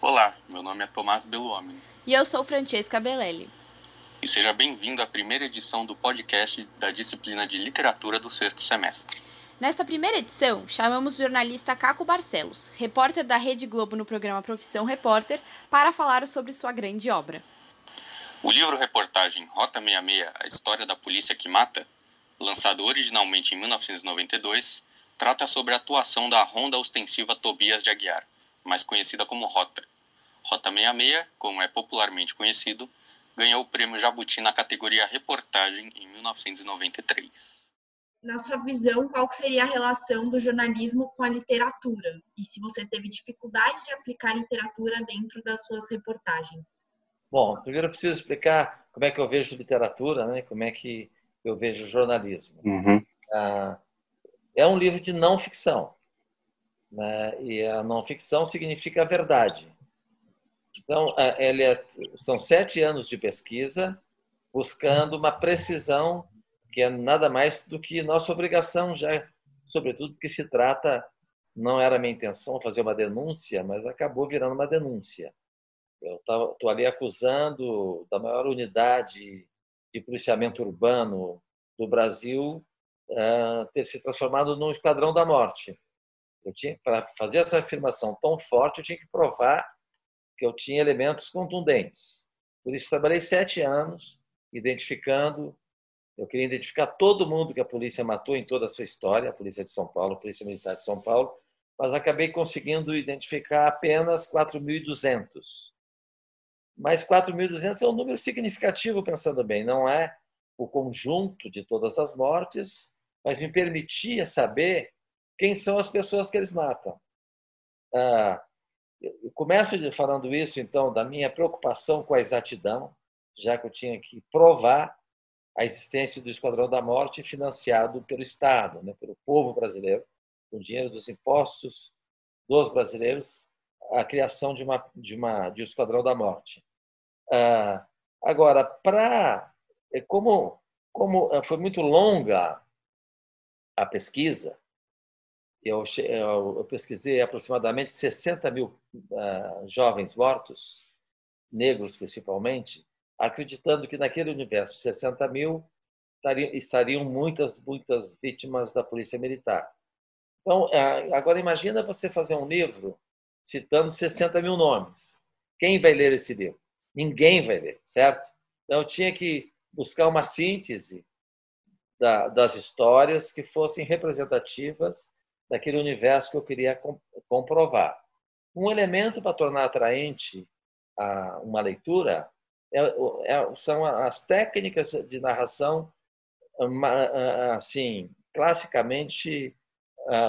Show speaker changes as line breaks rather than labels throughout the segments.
Olá, meu nome é Tomás Beluomini.
E eu sou Francesca Belelli.
E seja bem-vindo à primeira edição do podcast da disciplina de literatura do sexto semestre.
Nesta primeira edição, chamamos o jornalista Caco Barcelos, repórter da Rede Globo no programa Profissão Repórter, para falar sobre sua grande obra.
O livro-reportagem Rota 66 A História da Polícia que Mata, lançado originalmente em 1992, trata sobre a atuação da Ronda Ostensiva Tobias de Aguiar, mais conhecida como Rota. Rota 66, como é popularmente conhecido, ganhou o prêmio Jabuti na categoria Reportagem em 1993.
Na sua visão, qual seria a relação do jornalismo com a literatura? E se você teve dificuldade de aplicar literatura dentro das suas reportagens?
Bom, primeiro eu preciso explicar como é que eu vejo literatura, né? como é que eu vejo jornalismo.
Uhum.
Ah, é um livro de não ficção. Né? E a não ficção significa a verdade. Então, ele é, são sete anos de pesquisa buscando uma precisão que é nada mais do que nossa obrigação já, sobretudo porque se trata, não era minha intenção fazer uma denúncia, mas acabou virando uma denúncia. Eu estou ali acusando da maior unidade de policiamento urbano do Brasil uh, ter se transformado num esquadrão da morte. Eu tinha para fazer essa afirmação tão forte, eu tinha que provar que eu tinha elementos contundentes. Por isso, trabalhei sete anos identificando. Eu queria identificar todo mundo que a polícia matou em toda a sua história, a Polícia de São Paulo, a Polícia Militar de São Paulo, mas acabei conseguindo identificar apenas 4.200. Mas 4.200 é um número significativo, pensando bem, não é o conjunto de todas as mortes, mas me permitia saber quem são as pessoas que eles matam. Ah, eu começo falando isso, então, da minha preocupação com a exatidão, já que eu tinha que provar a existência do Esquadrão da Morte financiado pelo Estado, né, pelo povo brasileiro, com dinheiro dos impostos dos brasileiros, a criação de uma de uma de um Esquadrão da Morte. Ah, agora, para é como como foi muito longa a pesquisa, eu, eu, pesquisei aproximadamente 60 mil uh, jovens mortos, negros principalmente, acreditando que naquele universo 60 mil estariam, estariam muitas, muitas vítimas da polícia militar. Então, uh, agora imagina você fazer um livro citando 60 mil nomes. Quem vai ler esse livro? Ninguém vai ler, certo? Então, eu tinha que buscar uma síntese da, das histórias que fossem representativas daquele universo que eu queria comprovar. Um elemento para tornar atraente uma leitura é, é, são as técnicas de narração assim classicamente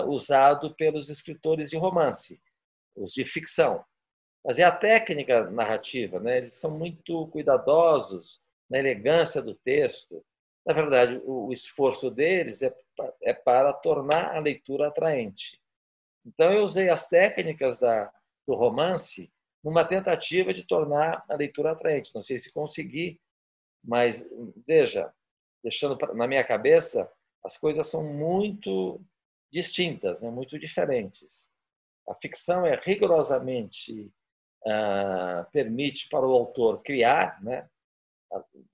usado pelos escritores de romance, os de ficção. Mas é a técnica narrativa, né? Eles são muito cuidadosos na elegância do texto. Na verdade, o esforço deles é é para tornar a leitura atraente. Então, eu usei as técnicas da, do romance numa tentativa de tornar a leitura atraente. Não sei se consegui, mas veja, deixando na minha cabeça, as coisas são muito distintas, né? muito diferentes. A ficção é rigorosamente uh, permite para o autor criar, né?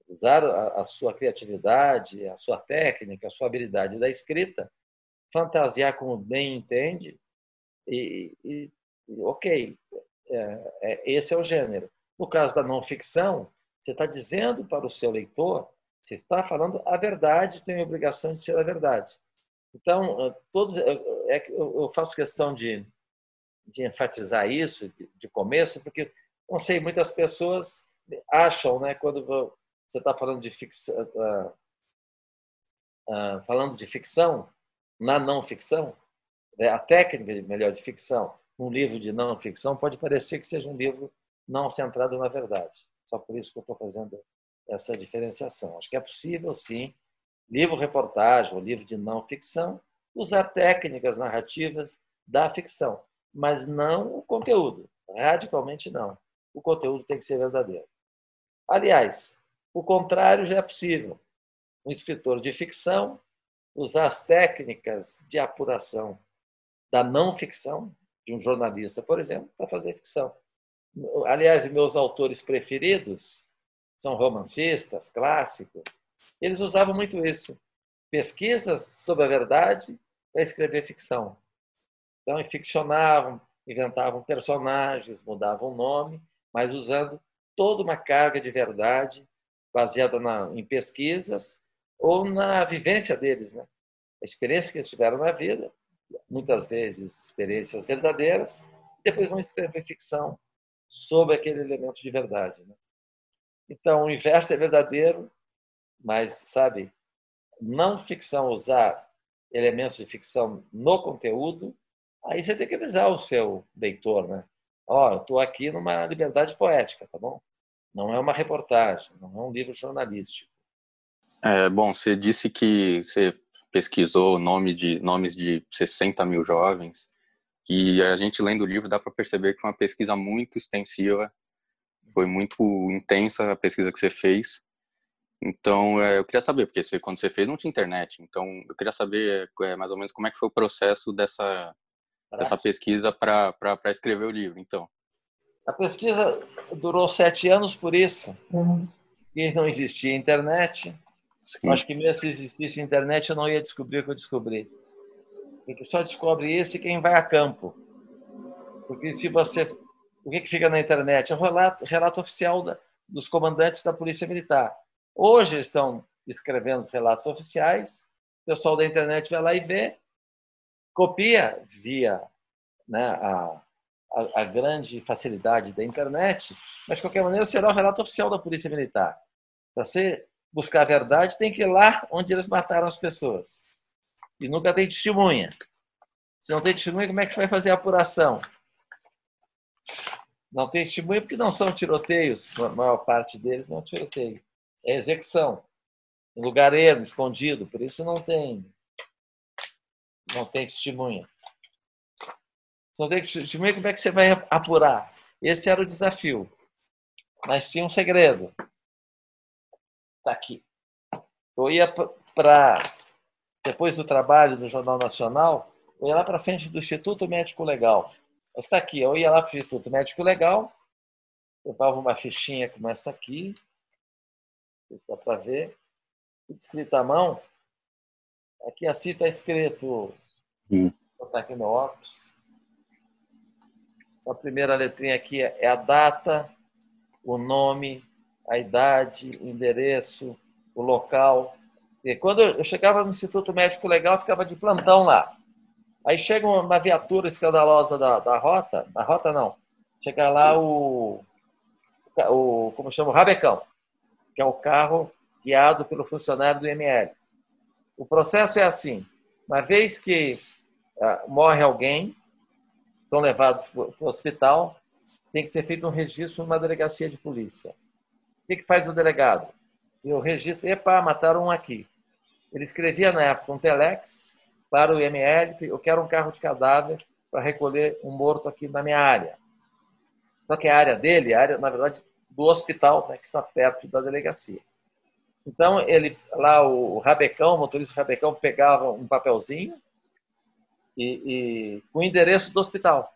Usar a, sua criatividade, a sua técnica, a sua habilidade da escrita, fantasiar como bem entende e, e ok, é, é, esse é o gênero. No caso da não ficção, você está dizendo para o seu leitor, você está falando a verdade, tem a obrigação de ser a verdade. Então, todos, é, eu faço questão de, de enfatizar isso de começo, porque não sei, muitas pessoas acham, né, quando você está falando de ficção, uh, uh, falando de ficção na não ficção, né, a técnica melhor de ficção, um livro de não ficção pode parecer que seja um livro não centrado na verdade. Só por isso que eu estou fazendo essa diferenciação. Acho que é possível, sim, livro-reportagem ou livro de não ficção, usar técnicas narrativas da ficção, mas não o conteúdo. Radicalmente não. O conteúdo tem que ser verdadeiro. Aliás, o contrário já é possível. Um escritor de ficção usar as técnicas de apuração da não ficção, de um jornalista, por exemplo, para fazer ficção. aliás, meus autores preferidos são romancistas, clássicos. Eles usavam muito isso. Pesquisas sobre a verdade para escrever ficção. Então, ficcionavam, inventavam personagens, mudavam o nome, mas usando toda uma carga de verdade baseada na, em pesquisas ou na vivência deles, né? A experiência que eles tiveram na vida, muitas vezes experiências verdadeiras, depois vão escrever ficção sobre aquele elemento de verdade. Né? Então, o inverso é verdadeiro, mas, sabe, não ficção usar elementos de ficção no conteúdo, aí você tem que avisar o seu leitor, né? Ó, oh, eu estou aqui numa liberdade poética, tá bom? Não é uma reportagem, não é um livro jornalístico.
É, bom, você disse que você pesquisou nome de, nomes de 60 mil jovens, e a gente lendo o livro dá para perceber que foi uma pesquisa muito extensiva, foi muito intensa a pesquisa que você fez. Então, é, eu queria saber, porque você, quando você fez não tinha internet, então eu queria saber é, mais ou menos como é que foi o processo dessa, dessa pesquisa para escrever o livro, então.
A pesquisa durou sete anos por isso. Uhum. E não existia internet. Sim. Acho que mesmo se existisse internet, eu não ia descobrir o que eu descobri. Porque só descobre isso quem vai a campo. Porque se você. O que, que fica na internet? É o relato, relato oficial da, dos comandantes da Polícia Militar. Hoje eles estão escrevendo os relatos oficiais, o pessoal da internet vai lá e vê, copia via né, a, a, a, grande facilidade da internet, mas de qualquer maneira será o relato oficial da Polícia Militar. Para você buscar a verdade, tem que ir lá onde eles mataram as pessoas. E nunca tem testemunha. Se não tem testemunha, como é que você vai fazer a apuração? Não tem testemunha porque não são tiroteios, a maior parte deles não é tiroteio. É execução. Em lugar ermo, escondido, por isso não tem não tem testemunha. Não tem testemunha, como é que você vai apurar? Esse era o desafio. Mas tinha um segredo. Está aqui. Eu ia para, depois do trabalho do Jornal Nacional, eu ia lá para frente do Instituto Médico Legal. Está aqui, eu ia lá para o Instituto Médico Legal, levava uma fichinha como essa aqui, se dá para ver, escrito à mão. Aqui assim está escrito, hum. vou botar aqui no óculos. A primeira letrinha aqui é a data, o nome, a idade, o endereço, o local. E quando eu chegava no Instituto Médico Legal, ficava de plantão lá. Aí chega uma viatura escandalosa da, da rota, da rota não, chega lá o, o como chama, o Rabecão, que é o carro guiado pelo funcionário do ML. O processo é assim, uma vez que ah, morre alguém, são levados para o hospital, tem que ser feito um registro numa delegacia de polícia. O que, que faz o delegado? Eu registro, epa, mataram um aqui. Ele escrevia na época um telex para o IML, eu quero um carro de cadáver para recolher um morto aqui na minha área. Só que a área dele, a área, na verdade, do hospital, né, que está perto da delegacia. Então, ele lá, o Rabecão, o motorista Rabecão, pegava um papelzinho e, e com o endereço do hospital.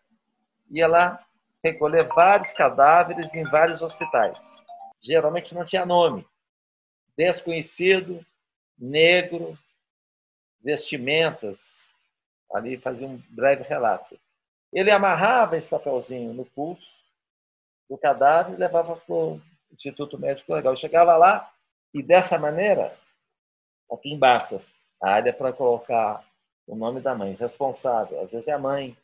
Ia lá recolher vários cadáveres em vários hospitais geralmente não tinha nome. Desconhecido, negro, vestimentas. Ali fazia um breve relato. Ele amarrava esse papelzinho no pulso do cadáver e levava para o Instituto Médico Legal. chegava lá e, dessa maneira, aqui embaixo, a área para colocar o nome da mãe, responsável. Às vezes é a mãe,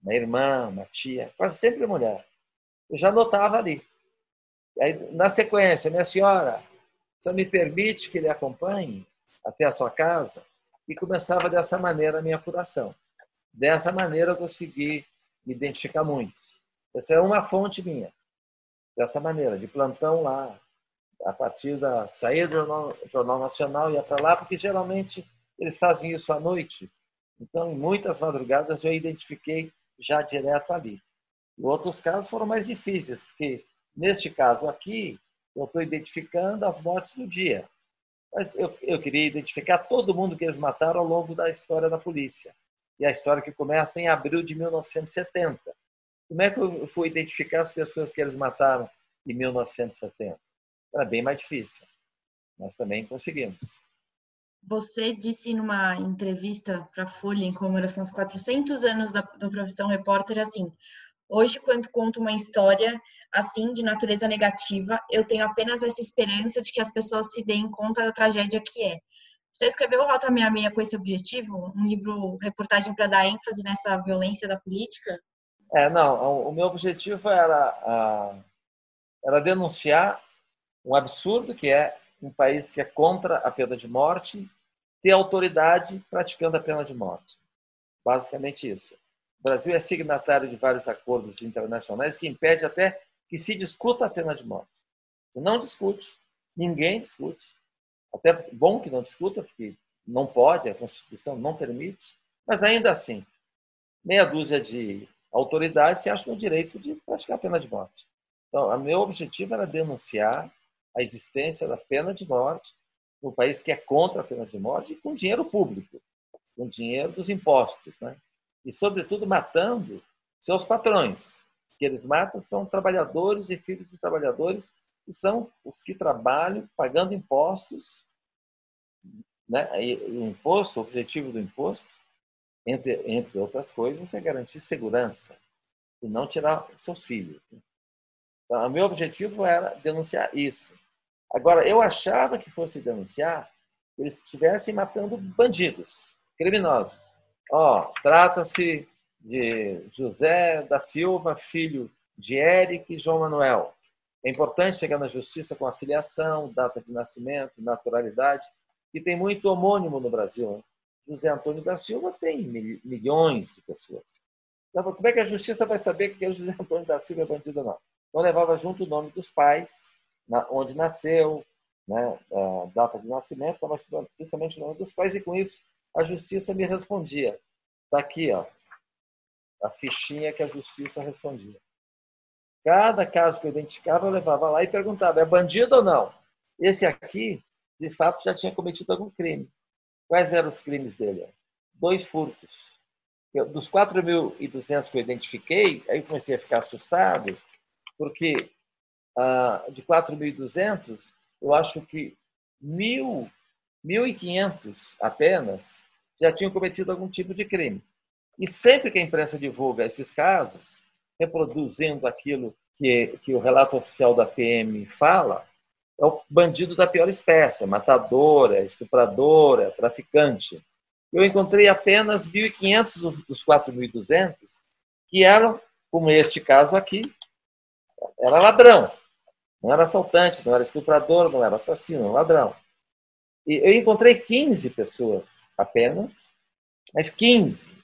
uma irmã, uma tia, quase sempre mulher. Eu já notava ali. Aí, na sequência, minha senhora, você me permite que ele acompanhe até a sua casa? E começava dessa maneira a minha apuração. Dessa maneira eu consegui identificar muitos. Essa é uma fonte minha. Dessa maneira, de plantão lá, a partir da saída do Jornal Nacional, ia para lá, porque geralmente eles fazem isso à noite. Então, em muitas madrugadas eu identifiquei já direto ali. Outros casos foram mais difíceis, porque Neste caso aqui, eu estou identificando as mortes do dia. Mas eu, eu queria identificar todo mundo que eles mataram ao longo da história da polícia. E a história que começa em abril de 1970. Como é que eu fui identificar as pessoas que eles mataram em 1970? Era bem mais difícil, mas também conseguimos.
Você disse numa entrevista para a Folha, em comemoração aos 400 anos da, da profissão repórter, assim: Hoje, quando conto uma história assim, de natureza negativa, eu tenho apenas essa esperança de que as pessoas se deem conta da tragédia que é. Você escreveu Rota 66 com esse objetivo? Um livro, reportagem para dar ênfase nessa violência da política?
É, não. O meu objetivo era, era denunciar um absurdo que é um país que é contra a pena de morte ter autoridade praticando a pena de morte. Basicamente isso. O Brasil é signatário de vários acordos internacionais que impede até que se discuta a pena de morte. Se não discute, ninguém discute. Até bom que não discuta, porque não pode, a Constituição não permite, mas ainda assim, meia dúzia de autoridades se acham no direito de praticar a pena de morte. Então, o meu objetivo era denunciar a existência da pena de morte no país que é contra a pena de morte com dinheiro público, com dinheiro dos impostos, né? E, sobretudo, matando seus patrões. Que eles matam são trabalhadores e filhos de trabalhadores que são os que trabalham pagando impostos. Né? E o imposto, o objetivo do imposto, entre, entre outras coisas, é garantir segurança e não tirar seus filhos. Então, o meu objetivo era denunciar isso. Agora, eu achava que fosse denunciar eles estivessem matando bandidos, criminosos. Ó, trata-se de José da Silva, filho de Eric e João Manuel. É importante chegar na justiça com a filiação, data de nascimento, naturalidade, e tem muito homônimo no Brasil. Né? José Antônio da Silva tem milhões de pessoas. Então, como é que a justiça vai saber que o José Antônio da Silva é bandido ou não? Então, levava junto o nome dos pais, onde nasceu, né, a data de nascimento, mas principalmente o nome dos pais, e com isso a justiça me respondia. Está aqui, ó, a fichinha que a justiça respondia. Cada caso que eu identificava, eu levava lá e perguntava: é bandido ou não? Esse aqui, de fato, já tinha cometido algum crime. Quais eram os crimes dele? Dois furtos. Eu, dos 4.200 que eu identifiquei, aí eu comecei a ficar assustado, porque ah, de 4.200, eu acho que 1.000, 1.500 apenas já tinham cometido algum tipo de crime. E sempre que a imprensa divulga esses casos, reproduzindo aquilo que, que o relato oficial da PM fala, é o bandido da pior espécie, matadora, estupradora, traficante. Eu encontrei apenas 1.500 dos 4.200 que eram, como este caso aqui, era ladrão. Não era assaltante, não era estuprador, não era assassino, era ladrão. E eu encontrei 15 pessoas apenas, mas 15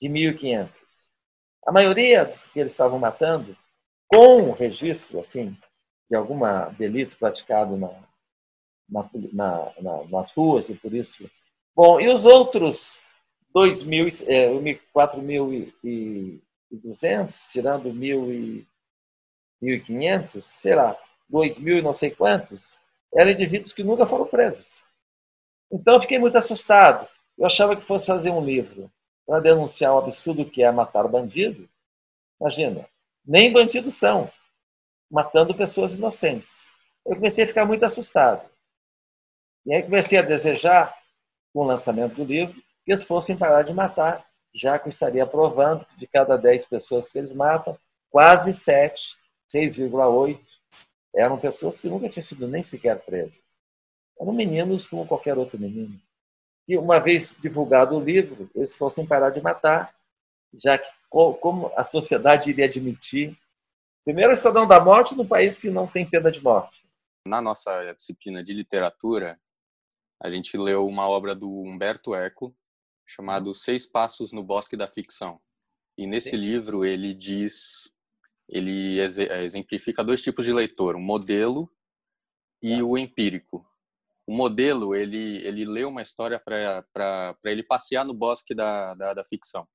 de 1.500. A maioria dos que eles estavam matando, com registro assim de algum delito praticado na, na, na, nas ruas e por isso. Bom, e os outros 2.000, é, 4.200, tirando 1.500, será 2.000 e não sei quantos, eram indivíduos que nunca foram presos. Então eu fiquei muito assustado. Eu achava que fosse fazer um livro para denunciar o absurdo que é matar bandido. Imagina, nem bandidos são, matando pessoas inocentes. Eu comecei a ficar muito assustado. E aí comecei a desejar, com o lançamento do livro, que eles fossem parar de matar, já que eu estaria provando que de cada 10 pessoas que eles matam, quase 7, 6,8, eram pessoas que nunca tinham sido nem sequer presas. Eram meninos como qualquer outro menino. E uma vez divulgado o livro, eles fossem parar de matar, já que como a sociedade iria admitir primeiro o Esquadrão da Morte no país que não tem pena de morte.
Na nossa disciplina de literatura, a gente leu uma obra do Humberto Eco chamado Seis Passos no Bosque da Ficção. E nesse Sim. livro ele diz, ele exemplifica dois tipos de leitor, o modelo e tá. o empírico o modelo ele ele lê uma história para ele passear no bosque da, da, da ficção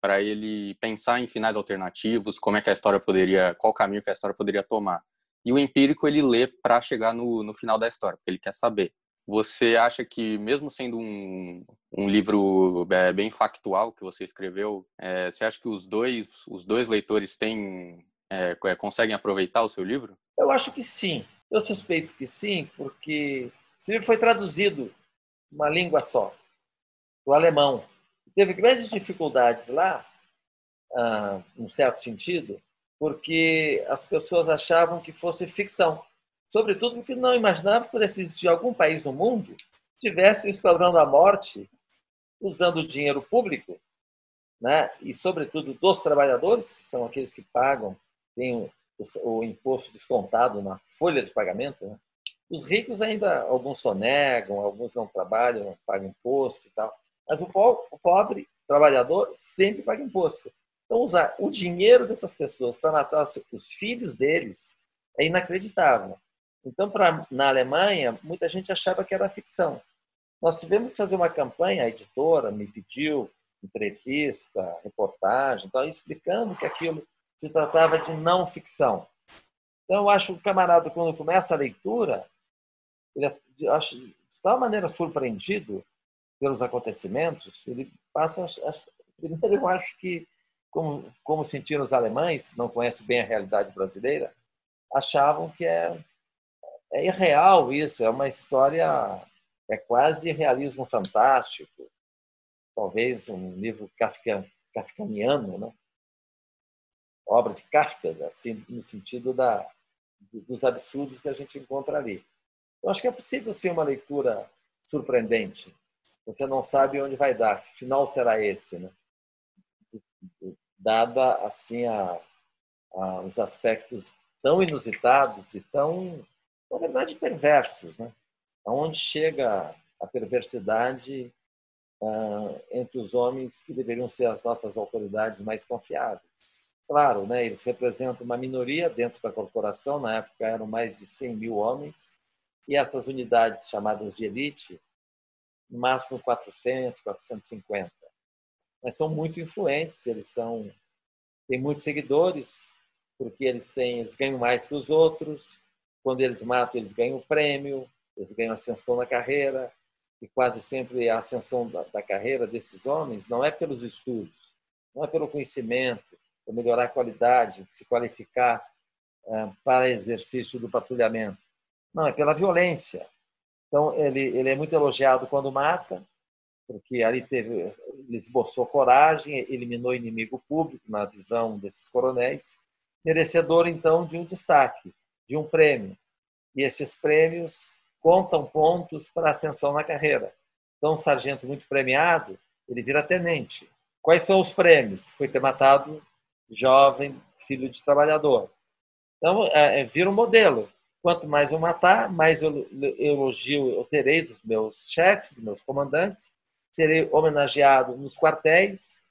para ele pensar em finais alternativos como é que a história poderia qual caminho que a história poderia tomar e o empírico ele lê para chegar no, no final da história porque ele quer saber você acha que mesmo sendo um, um livro é, bem factual que você escreveu. É, você acha que os dois, os dois leitores têm, é, é, conseguem aproveitar o seu livro?
Eu acho que sim. Eu suspeito que sim, porque esse livro foi traduzido uma língua só, o alemão. Teve grandes dificuldades lá, ah, num certo sentido, porque as pessoas achavam que fosse ficção. Sobretudo porque não imaginavam que pudesse existir algum país no mundo que tivesse o Esquadrão da Morte usando dinheiro público, né? e sobretudo dos trabalhadores, que são aqueles que pagam, têm o, o, o imposto descontado na folha de pagamento. Né? Os ricos ainda, alguns sonegam, alguns não trabalham, não pagam imposto e tal. Mas o pobre, o pobre trabalhador sempre paga imposto. Então, usar o dinheiro dessas pessoas para matar os filhos deles é inacreditável. Então, pra, na Alemanha, muita gente achava que era ficção. Nós tivemos que fazer uma campanha, a editora me pediu entrevista, reportagem, então, explicando que aquilo se tratava de não ficção. Então, eu acho que o camarada, quando começa a leitura, ele acho, de tal maneira surpreendido pelos acontecimentos, ele passa primeiro eu acho que como, como sentiram os alemães, que não conhecem bem a realidade brasileira, achavam que é, é irreal isso, é uma história é quase realismo fantástico, talvez um livro Kafka, kafkaniano, né? Obra de Kafka, assim, no sentido da, dos absurdos que a gente encontra ali. Eu acho que é possível ser uma leitura surpreendente. Você não sabe onde vai dar, que final será esse, né? Dada assim a, a, os aspectos tão inusitados e tão, na verdade, perversos, né? aonde chega a perversidade uh, entre os homens que deveriam ser as nossas autoridades mais confiáveis. Claro, né, eles representam uma minoria dentro da corporação, na época eram mais de 100 mil homens, e essas unidades chamadas de elite, no máximo 400, 450. Mas são muito influentes, eles são têm muitos seguidores, porque eles têm, eles ganham mais que os outros, quando eles matam, eles ganham prêmio, eles ganham ascensão na carreira, e quase sempre a ascensão da, da carreira desses homens não é pelos estudos, não é pelo conhecimento, melhorar a qualidade, se qualificar uh, para exercício do patrulhamento. Não, é pela violência. Então, ele, ele é muito elogiado quando mata, porque ali teve, ele esboçou coragem, eliminou inimigo público, na visão desses coronéis, merecedor, então, de um destaque, de um prêmio. E esses prêmios contam pontos para ascensão na carreira. Então, um sargento muito premiado, ele vira tenente. Quais são os prêmios? Foi ter matado jovem, filho de trabalhador. Então, é, é, vira um modelo. Quanto mais eu matar, mais eu, elogio eu terei dos meus chefes, meus comandantes. Serei homenageado nos quartéis,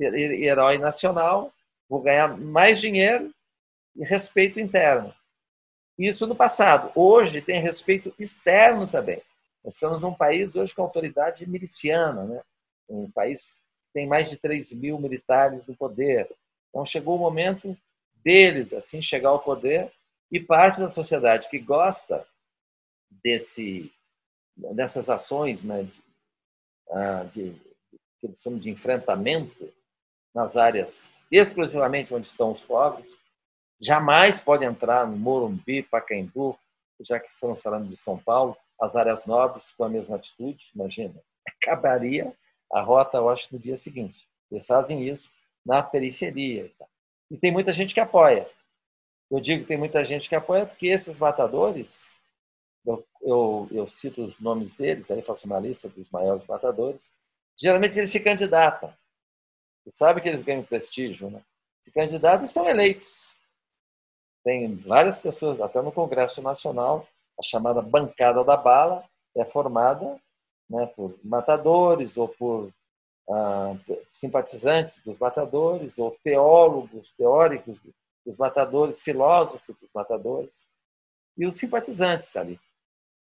herói nacional, vou ganhar mais dinheiro e respeito interno. Isso no passado. Hoje tem respeito externo também. Nós estamos num país hoje com autoridade miliciana, né? um país que tem mais de 3 mil militares no poder. Então chegou o momento deles assim chegar ao poder e parte da sociedade que gosta desse dessas ações, né, de, ah, que eles chamam de enfrentamento nas áreas exclusivamente onde estão os pobres, jamais pode entrar no Morumbi, Pacaembu, já que estamos falando de São Paulo, as áreas nobres com a mesma atitude, imagina. Acabaria a rota, eu acho, no dia seguinte. Eles fazem isso na periferia. E tem muita gente que apoia. Eu digo que tem muita gente que apoia porque esses matadores, eu, eu, eu cito os nomes deles, aí faço uma lista dos maiores matadores, geralmente eles se candidatam. E sabe que eles ganham prestígio, né? Se candidatam e são eleitos. Tem várias pessoas, até no Congresso Nacional, a chamada bancada da bala é formada né, por matadores ou por ah, simpatizantes dos matadores ou teólogos, teóricos dos matadores, filósofos dos matadores e os simpatizantes ali.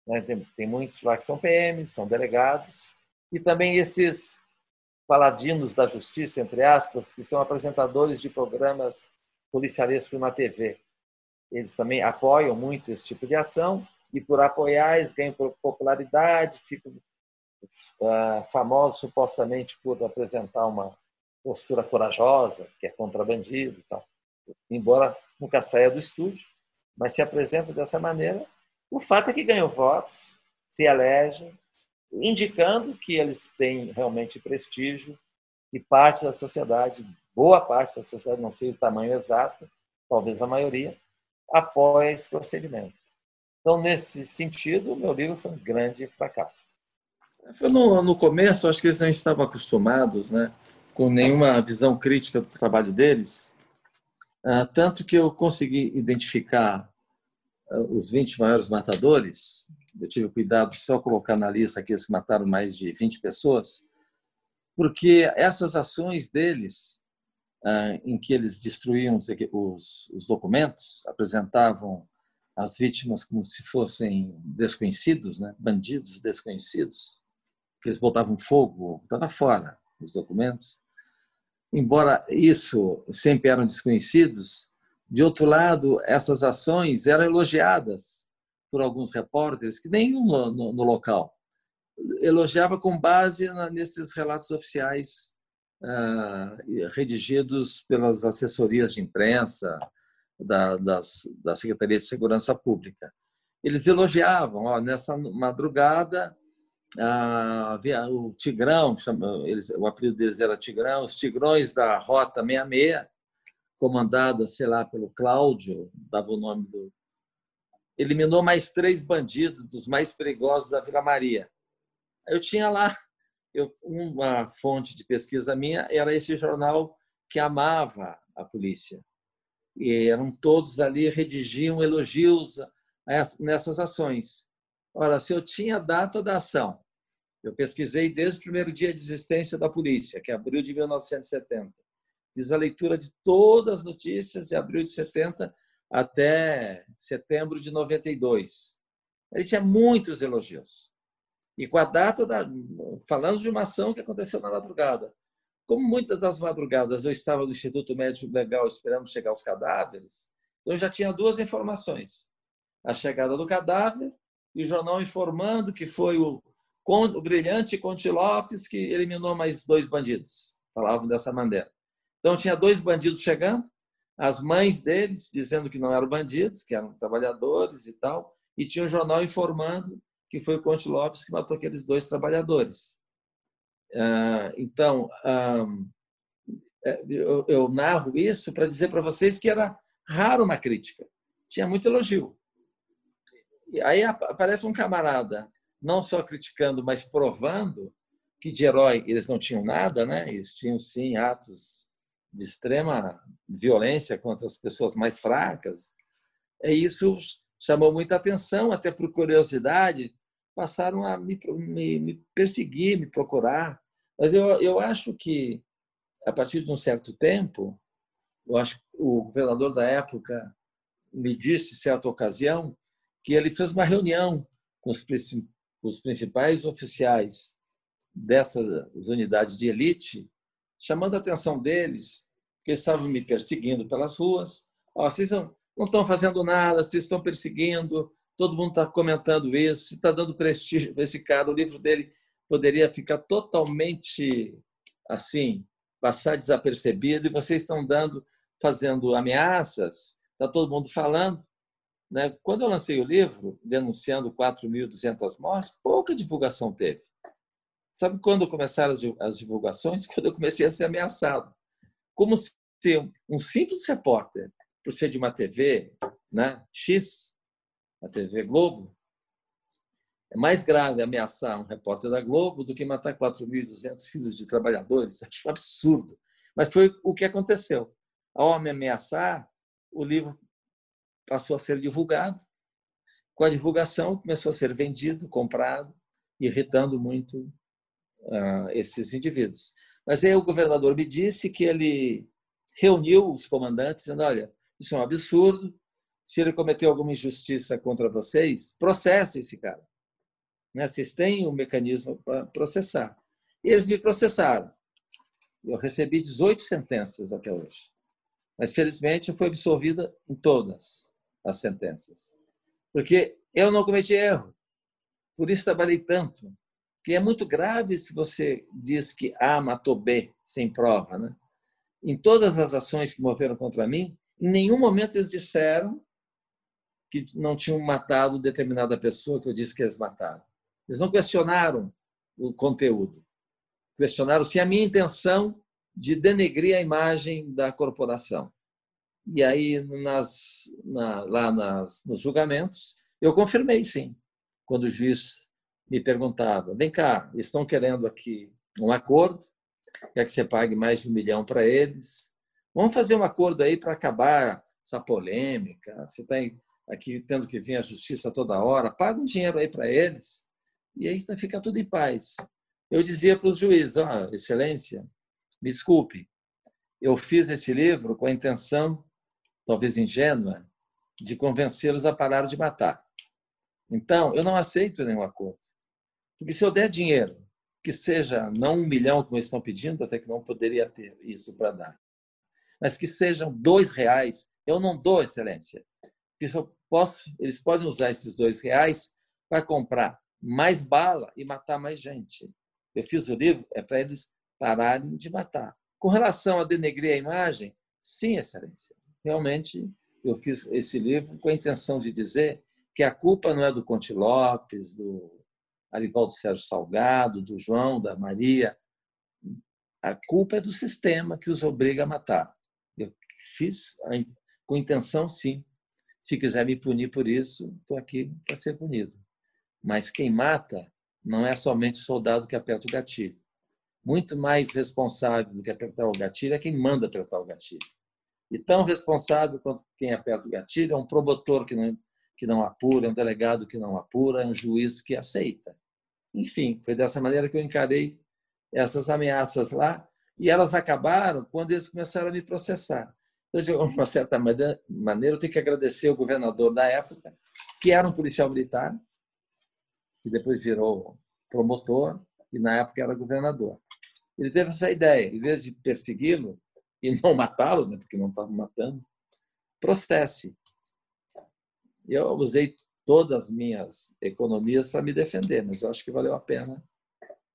Né? Tem, tem muitos lá que são PMs, são delegados e também esses paladinos da justiça, entre aspas, que são apresentadores de programas policialescos na TV. Eles também apoiam muito esse tipo de ação e por apoiar eles ganham popularidade, ficam
famosos supostamente por apresentar uma postura corajosa, que é contra bandido e tal. Embora nunca saia do estúdio, mas se apresenta dessa maneira. O fato é que ganham votos, se elegem, indicando que eles têm realmente prestígio e parte da sociedade, boa parte da sociedade, não sei o tamanho exato, talvez a maioria, apoia esse procedimento. Então, nesse sentido, o meu livro foi um grande fracasso.
No, no começo, acho que eles não estavam acostumados né, com nenhuma visão crítica do trabalho deles, ah, tanto que eu consegui identificar ah, os 20 maiores matadores. Eu tive cuidado de só colocar na lista aqueles que mataram mais de 20 pessoas, porque essas ações deles, ah, em que eles destruíam os, os documentos, apresentavam as vítimas como se fossem desconhecidos, né? bandidos desconhecidos, que eles botavam fogo, estava fora os documentos. Embora isso sempre eram desconhecidos, de outro lado, essas ações eram elogiadas por alguns repórteres, que nenhum no, no, no local elogiava com base na, nesses relatos oficiais ah, redigidos pelas assessorias de imprensa, da, das, da Secretaria de Segurança Pública. Eles elogiavam, ó, nessa madrugada, havia o Tigrão, eles, o apelido deles era Tigrão, os Tigrões da Rota 66, comandada, sei lá, pelo Cláudio, dava o nome do. Eliminou mais três bandidos dos mais perigosos da Vila Maria. Eu tinha lá eu, uma fonte de pesquisa minha, era esse jornal que amava a polícia e eram todos ali, redigiam elogios nessas ações. Ora, se eu tinha a data da ação, eu pesquisei desde o primeiro dia de existência da polícia, que é abril de 1970. Fiz a leitura de todas as notícias de abril de 70 até setembro de 92. Ele tinha muitos elogios. E com a data da. Falando de uma ação que aconteceu na madrugada. Como muitas das madrugadas eu estava no Instituto Médico Legal esperando chegar os cadáveres, então eu já tinha duas informações: a chegada do cadáver e o jornal informando que foi o, o brilhante Conte Lopes que eliminou mais dois bandidos. Falavam dessa maneira. Então tinha dois bandidos chegando, as mães deles dizendo que não eram bandidos, que eram trabalhadores e tal, e tinha um jornal informando que foi o Conte Lopes que matou aqueles dois trabalhadores. Ah, então, é, eu narro isso para dizer para vocês que era raro uma crítica, tinha muito elogio. E aí aparece um camarada, não só criticando, mas provando que de herói eles não tinham nada, né? Eles tinham sim atos de extrema violência contra as pessoas mais fracas. É isso chamou muita atenção, até por curiosidade, passaram a me, me, me perseguir, me procurar. Mas eu, eu acho que, a partir de um certo tempo, eu acho que o governador da época me disse, certa ocasião, que ele fez uma reunião com os, os principais oficiais dessas unidades de elite, chamando a atenção deles, que estavam me perseguindo pelas ruas. Oh, vocês não estão fazendo nada, vocês estão perseguindo, todo mundo está comentando isso, está dando prestígio para esse cara, o livro dele poderia ficar totalmente assim, passar desapercebido, e vocês estão dando, fazendo ameaças, está todo mundo falando. Né? Quando eu lancei o livro, denunciando 4.200 mortes, pouca divulgação teve. Sabe quando começaram as divulgações? Quando eu comecei a ser ameaçado. Como se um simples repórter, por ser de uma TV né, X, a TV Globo, é mais grave ameaçar um repórter da Globo do que matar 4.200 filhos de trabalhadores. Acho absurdo. Mas foi o que aconteceu. Ao me ameaçar, o livro passou a ser divulgado. Com a divulgação, começou a ser vendido, comprado, irritando muito uh, esses indivíduos. Mas aí o governador me disse que ele reuniu os comandantes, dizendo: olha, isso é um absurdo. Se ele cometeu alguma injustiça contra vocês, processem esse cara. Né? Vocês têm um mecanismo para processar. E eles me processaram. Eu recebi 18 sentenças até hoje. Mas, felizmente, eu fui absolvida em todas as sentenças. Porque eu não cometi erro. Por isso trabalhei tanto. que é muito grave se você diz que A matou B sem prova. Né? Em todas as ações que moveram contra mim, em nenhum momento eles disseram que não tinham matado determinada pessoa que eu disse que eles mataram. Eles não questionaram o conteúdo. Questionaram se a minha intenção de denegrir a imagem da corporação. E aí, nas, na, lá nas, nos julgamentos, eu confirmei sim, quando o juiz me perguntava: vem cá, estão querendo aqui um acordo, quer que você pague mais de um milhão para eles. Vamos fazer um acordo aí para acabar essa polêmica. Você está aqui tendo que vir à justiça toda hora, paga um dinheiro aí para eles e aí fica tudo em paz. Eu dizia para os juízes: oh, Excelência, me desculpe, eu fiz esse livro com a intenção, talvez ingênua, de convencê-los a parar de matar. Então, eu não aceito nenhum acordo. Porque se eu der dinheiro, que seja não um milhão como eles estão pedindo, até que não poderia ter isso para dar, mas que sejam dois reais, eu não dou, excelência. Porque eu posso, eles podem usar esses dois reais para comprar mais bala e matar mais gente. Eu fiz o livro é para eles pararem de matar. Com relação a denegrir a imagem, sim, excelência. Realmente, eu fiz esse livro com a intenção de dizer que a culpa não é do Conte Lopes, do Arivaldo Sérgio Salgado, do João, da Maria. A culpa é do sistema que os obriga a matar. Eu fiz com intenção, sim. Se quiser me punir por isso, estou aqui para ser punido. Mas quem mata não é somente o soldado que aperta o gatilho. Muito mais responsável do que apertar o gatilho é quem manda apertar o gatilho. E tão responsável quanto quem aperta o gatilho é um promotor que não que não apura, é um delegado que não apura, é um juiz que aceita. Enfim, foi dessa maneira que eu encarei essas ameaças lá e elas acabaram quando eles começaram a me processar. Então, de uma certa maneira, eu tenho que agradecer ao governador da época, que era um policial militar, que depois virou promotor e na época era governador. Ele teve essa ideia, em vez de persegui-lo e não matá-lo, né, porque não estava matando, processe. Eu usei todas as minhas economias para me defender, mas eu acho que valeu a pena,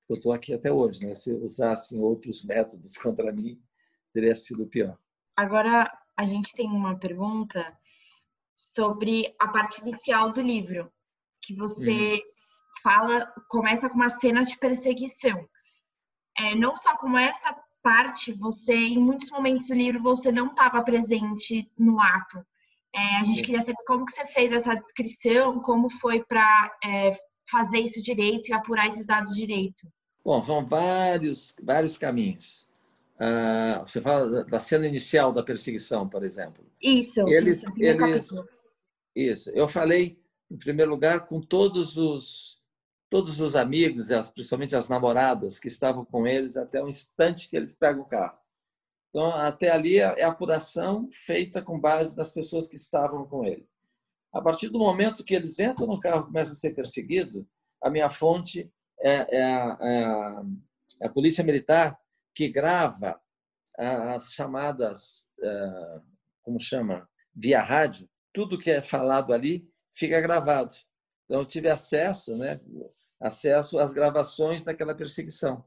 eu estou aqui até hoje. Né? Se usassem outros métodos contra mim, teria sido pior.
Agora, a gente tem uma pergunta sobre a parte inicial do livro, que você uhum. fala, começa com uma cena de perseguição. É, não só como essa parte, você, em muitos momentos do livro, você não estava presente no ato. É, a gente queria saber como que você fez essa descrição, como foi para é, fazer isso direito e apurar esses dados direito.
Bom, são vários, vários caminhos. Uh, você fala da cena inicial da perseguição, por exemplo.
Isso,
eles,
isso,
eles, isso. Eu falei, em primeiro lugar, com todos os todos os amigos, principalmente as namoradas que estavam com eles até o instante que eles pegam o carro. Então, até ali é, é a apuração feita com base nas pessoas que estavam com ele. A partir do momento que eles entram no carro e começam a ser perseguidos, a minha fonte é, é, é, é a Polícia Militar, que grava as chamadas, é, como chama, via rádio, tudo que é falado ali fica gravado. Então, eu tive acesso, né, acesso às gravações daquela perseguição.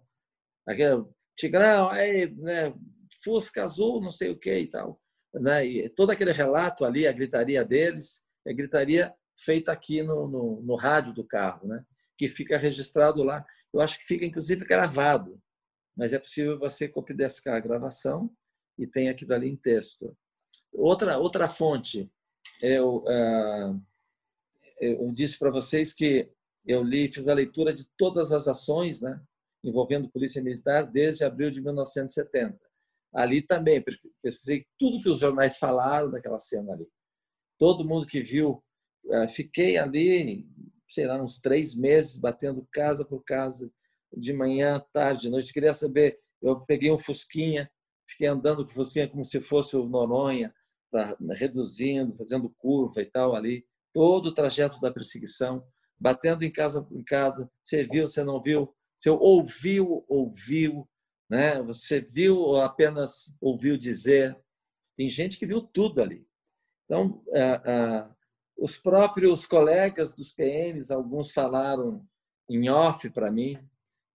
Aquele, Tigrão, aí, né, Fusca azul, não sei o que e tal. Né? E todo aquele relato ali, a gritaria deles, é gritaria feita aqui no, no, no rádio do carro, né? que fica registrado lá. Eu acho que fica, inclusive, gravado, mas é possível você copidescar a gravação e tem aquilo ali em texto. Outra, outra fonte, eu, uh, eu disse para vocês que eu li, fiz a leitura de todas as ações né, envolvendo Polícia Militar desde abril de 1970 ali também, pesquisei tudo que os jornais falaram daquela cena ali. Todo mundo que viu, eh, fiquei ali, sei lá, uns três meses batendo casa por casa, de manhã, tarde, noite. Queria saber, eu peguei um Fusquinha, fiquei andando com o Fusquinha como se fosse o Noronha, pra, reduzindo, fazendo curva e tal ali, todo o trajeto da perseguição, batendo em casa em casa, você viu, você não viu, você ouviu, ouviu, né? Você viu ou apenas ouviu dizer? Tem gente que viu tudo ali. Então, os próprios colegas dos PMs, alguns falaram em off para mim,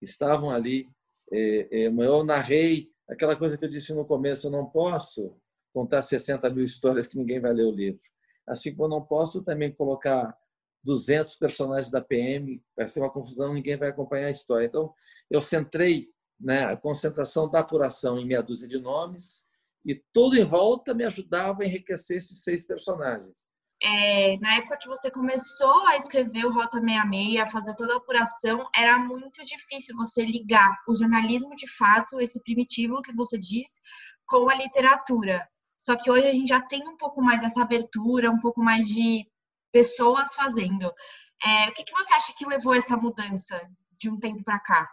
estavam ali. É, eu narrei aquela coisa que eu disse no começo: eu não posso contar 60 mil histórias que ninguém vai ler o livro. Assim como eu não posso também colocar 200 personagens da PM, vai ser uma confusão, ninguém vai acompanhar a história. Então, eu centrei né, a concentração da apuração em meia dúzia de nomes e tudo em volta me ajudava a enriquecer esses seis personagens.
É, na época que você começou a escrever o Rota 66, a fazer toda a apuração, era muito difícil você ligar o jornalismo de fato, esse primitivo que você diz, com a literatura. Só que hoje a gente já tem um pouco mais essa abertura, um pouco mais de pessoas fazendo. É, o que, que você acha que levou essa mudança de um tempo para cá?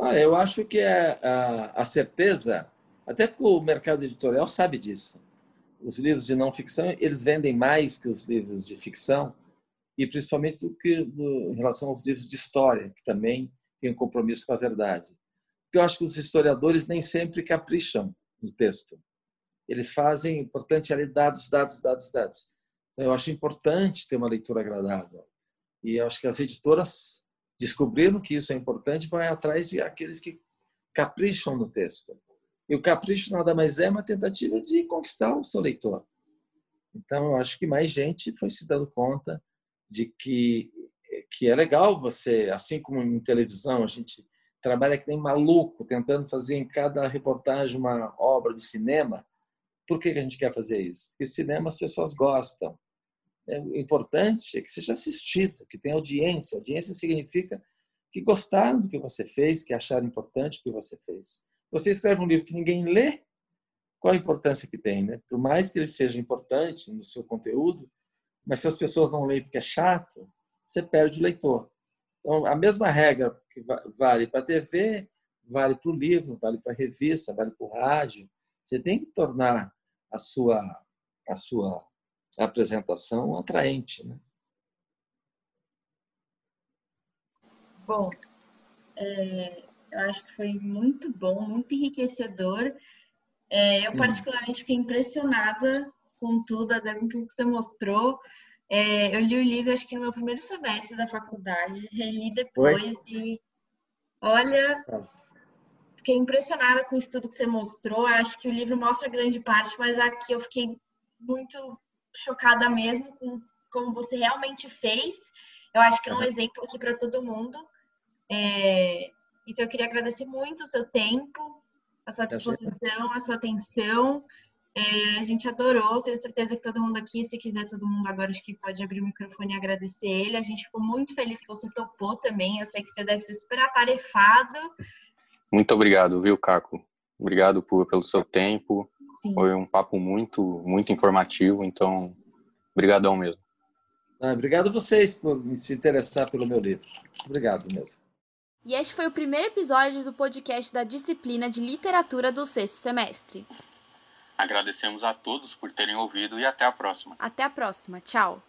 Ah, eu acho que é a, a certeza, até que o mercado editorial sabe disso os livros de não ficção eles vendem mais que os livros de ficção e principalmente do que no, em relação aos livros de história que também têm um compromisso com a verdade. Porque eu acho que os historiadores nem sempre capricham no texto. Eles fazem importante ali dados, dados, dados, dados. Então, eu acho importante ter uma leitura agradável. E eu acho que as editoras descobriram que isso é importante, vão atrás de aqueles que capricham no texto. E o capricho nada mais é uma tentativa de conquistar o seu leitor. Então, eu acho que mais gente foi se dando conta de que, que é legal você, assim como em televisão, a gente trabalha que nem maluco, tentando fazer em cada reportagem uma obra de cinema. Por que a gente quer fazer isso? Porque cinema as pessoas gostam. É, o importante é que seja assistido, que tenha audiência. Audiência significa que gostaram do que você fez, que acharam importante o que você fez. Você escreve um livro que ninguém lê, qual a importância que tem, né? Por mais que ele seja importante no seu conteúdo, mas se as pessoas não leem porque é chato, você perde o leitor. Então, a mesma regra que vale para a TV, vale para o livro, vale para a revista, vale para o rádio. Você tem que tornar a sua, a sua apresentação atraente. Né?
Bom, é, eu acho que foi muito bom, muito enriquecedor. É, eu, particularmente, fiquei impressionada com tudo, até com o que você mostrou. É, eu li o livro, acho que no meu primeiro semestre da faculdade, reli depois Oi? e olha, tá. Fiquei impressionada com isso tudo que você mostrou. Acho que o livro mostra grande parte, mas aqui eu fiquei muito chocada mesmo com como você realmente fez. Eu acho que é um exemplo aqui para todo mundo. É, então, eu queria agradecer muito o seu tempo, a sua disposição, a sua atenção. É, a gente adorou, tenho certeza que todo mundo aqui, se quiser todo mundo agora, acho que pode abrir o microfone e agradecer ele. A gente ficou muito feliz que você topou também. Eu sei que você deve ser super atarefado.
Muito obrigado, viu, Caco? Obrigado por, pelo seu tempo. Sim. Foi um papo muito, muito informativo, então, brigadão mesmo.
Ah, obrigado a vocês por se interessar pelo meu livro. Obrigado mesmo.
E este foi o primeiro episódio do podcast da disciplina de literatura do sexto semestre.
Agradecemos a todos por terem ouvido e até a próxima.
Até a próxima. Tchau.